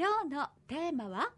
今日のテーマは？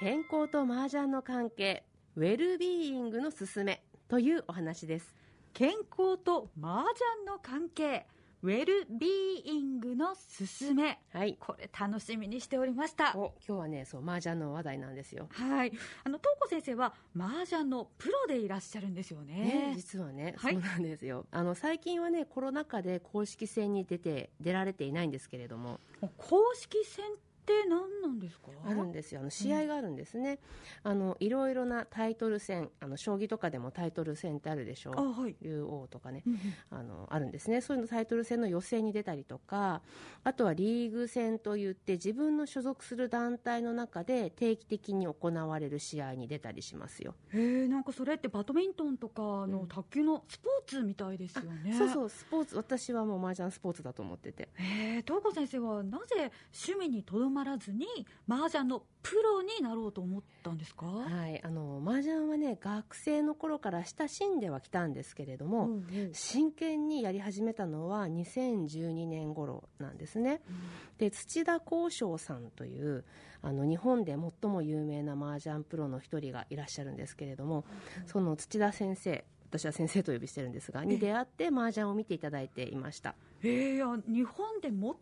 健康と麻雀の関係ウェルビーイングのすすめというお話です。健康と麻雀の関係ウェルビーイングのすすめ、はい、これ楽しみにしておりました。今日はねそう麻雀の話題なんですよ。はい。あの東子先生は麻雀のプロでいらっしゃるんですよね、ね、実はね、はい、そうなんですよ。あの最近はねコロナ禍で公式戦に出て出られていないんですけれども。公式戦って何なんですか？あるんですよ。あの試合があるんですね、うん、あのいろいろなタイトル戦あの将棋とかでもタイトル戦ってあるでしょう、はい、竜王とかね、うん、あのあるんですね。そういうのタイトル戦の予選に出たりとかあとはリーグ戦といって自分の所属する団体の中で定期的に行われる試合に出たりしますよ。へえんかそれってバドミントンとかの卓球のスポーツみたいですよね、そうそう。スポーツ私はもう麻雀スポーツだと思ってて。へえ東子先生はなぜ趣味にとどまらずに麻雀のプロになろうと思ったんですか？はいあの麻雀はね学生の頃から親しんではきたんですけれども、うんうん、真剣にやり始めたのは2012年頃なんですね、うん、で土田幸章さんというあの日本で最も有名な麻雀プロの一人がいらっしゃるんですけれども、うん、その土田先生私は先生と呼びしてるんですがに出会って麻雀を見ていただいていました。えー、いや日本で最も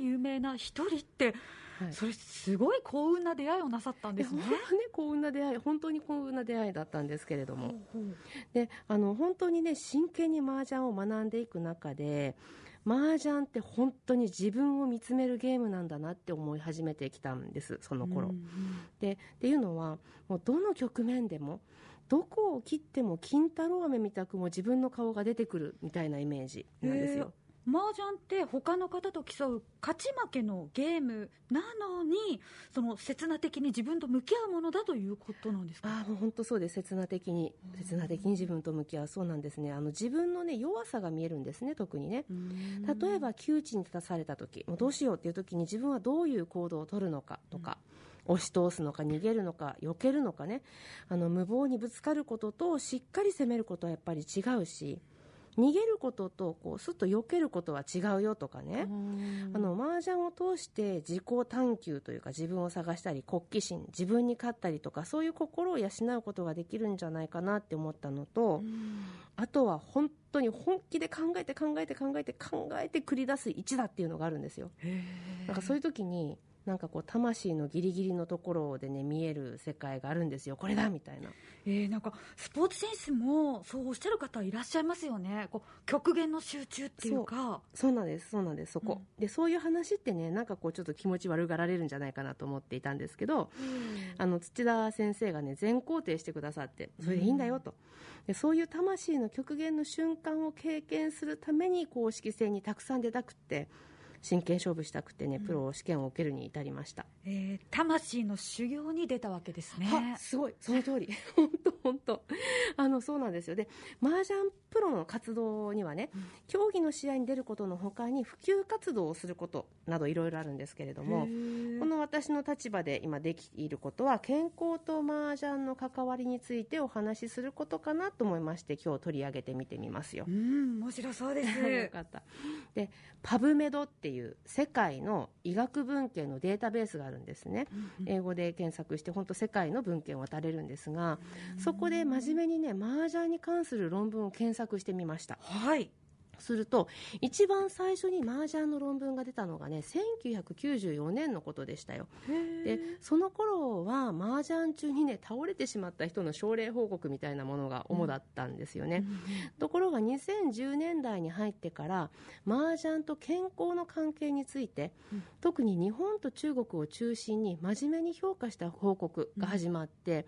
有名な一人ってはい、それすごい幸運な出会いをなさったんですね。ね幸運な出会い本当に幸運な出会いだったんですけれども、であの本当にね真剣に麻雀を学んでいく中で麻雀って本当に自分を見つめるゲームなんだなって思い始めてきたんですその頃、うんうん、でっていうのはもうどの局面でもどこを切っても金太郎飴みたくも自分の顔が出てくるみたいなイメージなんですよ。麻雀って他の方と競う勝ち負けのゲームなのにその刹那的に自分と向き合うものだということなんですか？あもう本当そうです。刹那的に刹那的に自分と向き合う。そうなんですね。あの自分のね弱さが見えるんですね特にね。例えば窮地に立たされた時もうどうしようっていう時に自分はどういう行動を取るのかとか、うん、押し通すのか逃げるのか避けるのかね。あの無謀にぶつかることとしっかり攻めることはやっぱり違うし逃げることとこうすっと避けることは違うよとかね。あの麻雀を通して自己探求というか自分を探したり好奇心自分に勝ったりとかそういう心を養うことができるんじゃないかなって思ったのとあとは本当に本気で考えて考えて考えて考えて繰り出す一打っていうのがあるんですよ。なんかそういう時になんかこう魂のギリギリのところでね見える世界があるんですよ。これだみたいな、えー、なんかスポーツ選手もそうおっしゃる方いらっしゃいますよね。こう極限の集中っていうか。そう。なんです。そうなんです。そこ、うん、でそういう話ってねなんかこうちょっと気持ち悪がられるんじゃないかなと思っていたんですけど、うん、あの土田先生がね全肯定してくださってそれでいいんだよと、でそういう魂の極限の瞬間を経験するために公式戦にたくさん出たくって真剣勝負したくてね、プロ試験を受けるに至りました、えー、魂の修行に出たわけですね。すごい。その通り。本当本当。あのそうなんですよ。で麻雀プロの活動にはね、うん、競技の試合に出ることのほかに普及活動をすることなどいろいろあるんですけれどもこの私の立場で今できていることは健康と麻雀の関わりについてお話しすることかなと思いまして今日取り上げてみてみますよ。うん面白そうです。よかった。でパブメドっていう世界の医学文献のデータベースがあるんですね、うんうん、英語で検索して本当世界の文献を渡れるんですが、そこで真面目にね麻雀に関する論文を検索してみました。はいすると一番最初に麻雀の論文が出たのがね1994年のことでしたよ。でその頃は麻雀中にね倒れてしまった人の症例報告みたいなものが主だったんですよね、うん、ところが2010年代に入ってから麻雀と健康の関係について、うん、特に日本と中国を中心に真面目に評価した報告が始まって、うん、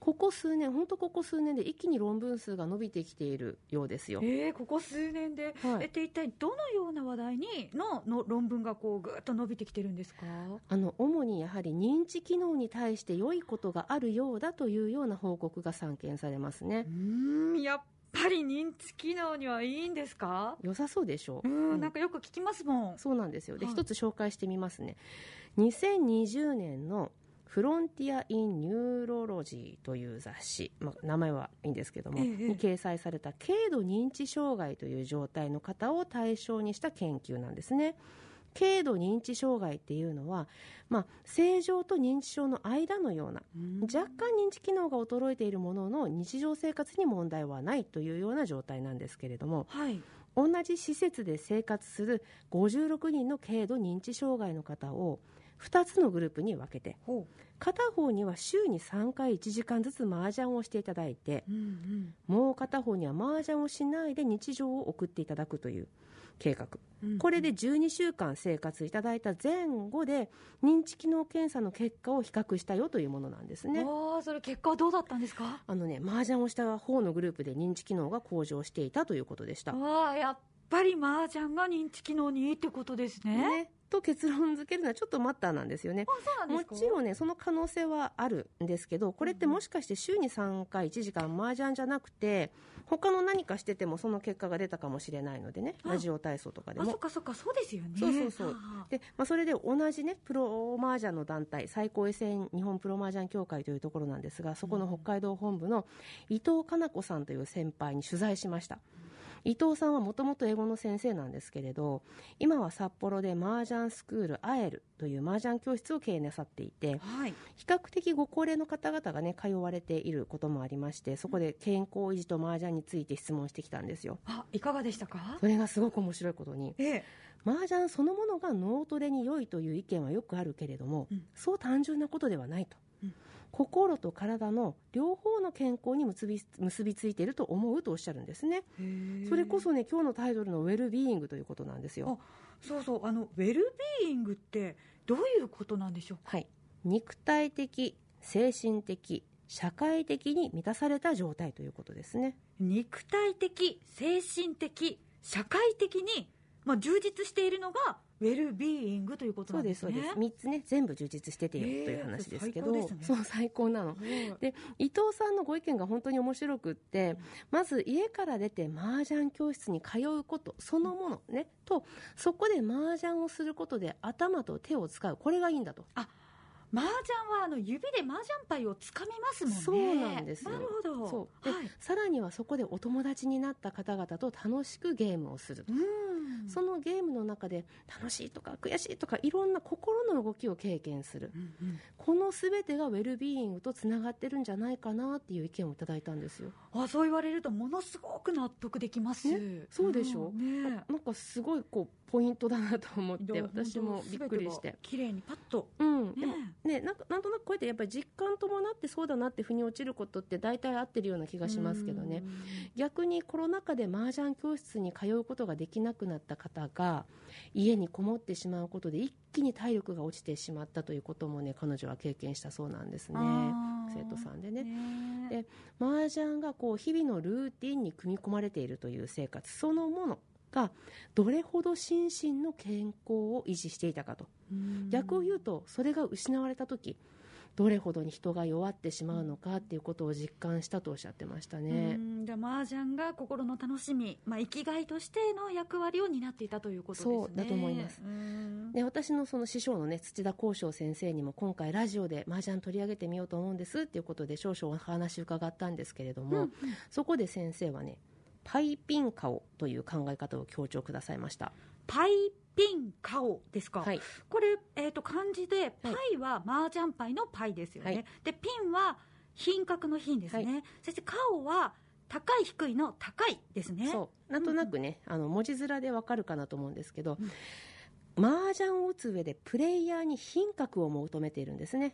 ここ数年本当ここ数年で一気に論文数が伸びてきているようですよ。えー、ここ数年ではい、えっ一体どのような話題にのの論文がこうぐっと伸びてきてるんですか？あの主にやはり認知機能に対して良いことがあるようだというような報告が散見されますね。うんやっぱり認知機能にはいいんですか？良さそうでしょ？う。うん、なんかよく聞きますもん。そうなんですよ。で、一、つ紹介してみますね。2020年の Frontiers in Neurology という雑誌、まあ、名前はいいんですけども、ええ、に掲載された軽度認知障害という状態の方を対象にした研究なんですね。軽度認知障害っていうのは、まあ、正常と認知症の間のような若干認知機能が衰えているものの日常生活に問題はないというような状態なんですけれども、はい。同じ施設で生活する56人の軽度認知障害の方を2つのグループに分けてほ片方には週に3回1時間ずつ麻雀をしていただいてう、うんうん。もう片方には麻雀をしないで日常を送っていただくという計画。うんこれで12週間生活いただいた前後で認知機能検査の結果を比較したよというものなんですね。ああそれ結果はどうだったんですか？あのね麻雀をした方のグループで認知機能が向上していたということでした。わあやっぱり麻雀が認知機能にいいってことですね。ね。と結論付けるのはちょっと待ったなんですよね。もちろんね、その可能性はあるんですけど、これってもしかして週に3回1時間麻雀じゃなくて、他の何かしててもその結果が出たかもしれないのでね、あラジオ体操とかでも。あそっかそっかそうですよね。そうそうそう。あで、まあ、それで同じね、プロ麻雀の団体、最高衛星日本プロ麻雀協会というところなんですが、そこの北海道本部の伊藤かな子さんという先輩に取材しました。伊藤さんはもともと英語の先生なんですけれど、今は札幌で麻雀スクールアエルという麻雀教室を経営なさっていて、はい。比較的ご高齢の方々がね、通われていることもありまして、そこで健康維持と麻雀について質問してきたんですよ。あいかがでしたか？それがすごく面白いことに、ええ。麻雀そのものが脳トレに良いという意見はよくあるけれども、うん。そう単純なことではないと、うん心と体の両方の健康に結び結びついていると思うとおっしゃるんですね、それこそね今日のタイトルのウェルビーイングということなんですよ。そうそう。あのウェルビーイングってどういうことなんでしょうか？はい。肉体的精神的社会的に満たされた状態ということですね。肉体的精神的社会的に、まあ、充実しているのがウェルビーイングということそうんですすなでねそうです。3つね全部充実しててよという話ですけど、最高ですね。そう最高なの。で伊藤さんのご意見が本当に面白くってまず家から出て麻雀教室に通うことそのものねとそこで麻雀をすることで頭と手を使う。これがいいんだと。麻雀はあの指で麻雀牌をつかみますもんね。そうなんですよ。なるほど。そう。で、はい。さらにはそこでお友達になった方々と楽しくゲームをすると。うんそのゲームの中で楽しいとか悔しいとかいろんな心の動きを経験する。うんうん。この全てがウェルビーイングとつながってるんじゃないかなっていう意見をいただいたんですよ。あそう言われるとものすごく納得できます、ねそうでしょ。ん。ねなんかすごいこうポイントだなと思って私もびっくりして。綺麗にパッと。うん。でねもねなんかなんとなくこうやってやっぱり実感伴ってそうだなって腑に落ちることって大体合ってるような気がしますけどね。逆にコロナ禍で麻雀教室に通うことができなくなった方が家にこもってしまうことで一気に体力が落ちてしまったということもね彼女は経験したそうなんですね。生徒さんでね。ね。で麻雀がこう日々のルーティンに組み込まれているという生活そのものがどれほど心身の健康を維持していたかと。うん。逆を言うとそれが失われた時どれほどに人が弱ってしまうのかっていうことを実感したとおっしゃってましたね。うん。じゃあ麻雀が心の楽しみ、まあ、生きがいとしての役割を担っていたということですね。そうだと思います。うん。で私のその師匠のね土田幸章先生にも今回ラジオで麻雀取り上げてみようと思うんですっていうことで少々お話伺ったんですけれども、うん。そこで先生はねパイピンカオという考え方を強調くださいました。パイピンカオですか、はい、これ、えー、と漢字でパイは麻雀パイのパイですよね、はい。でピンは品格の品ですね、はい。そしてカオは高い低いの高いですね。そう。なんとなくね、あの文字面でわかるかなと思うんですけど、麻雀を打つ上でプレイヤーに品格を求めているんですね。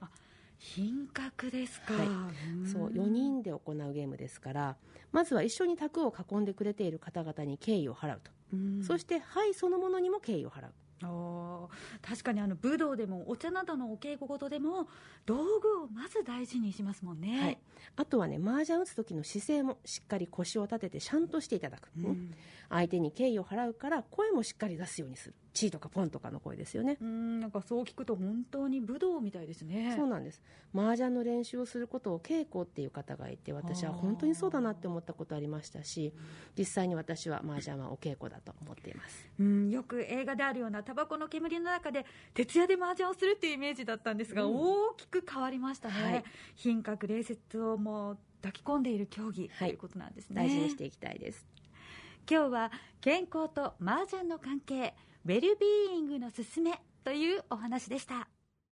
品格ですか、はい。ん。そう。4人で行うゲームですからまずは一緒に卓を囲んでくれている方々に敬意を払うと、うんそして牌そのものにも敬意を払う。確かにあの武道でもお茶などのお稽古事でも道具をまず大事にしますもんね、はい、あとはね麻雀打つ時の姿勢もしっかり腰を立ててシャンとしていただく、うん。相手に敬意を払うから声もしっかり出すようにする。チーとかポンとかの声ですよね、うん。なんかそう聞くと本当に武道みたいですね。そうなんです。麻雀の練習をすることを稽古っていう方がいて私は本当にそうだなって思ったことありましたし実際に私は麻雀はお稽古だと思っています。うん、よく映画であるようなタバコの煙の中で徹夜で麻雀をするっていうイメージだったんですが、うん。大きく変わりましたね、はい。品格礼節をもう抱き込んでいる競技とはい。いうことなんですね、大事にしていきたいです、今日は健康と麻雀の関係ウェルビーイングのすすめというお話でした。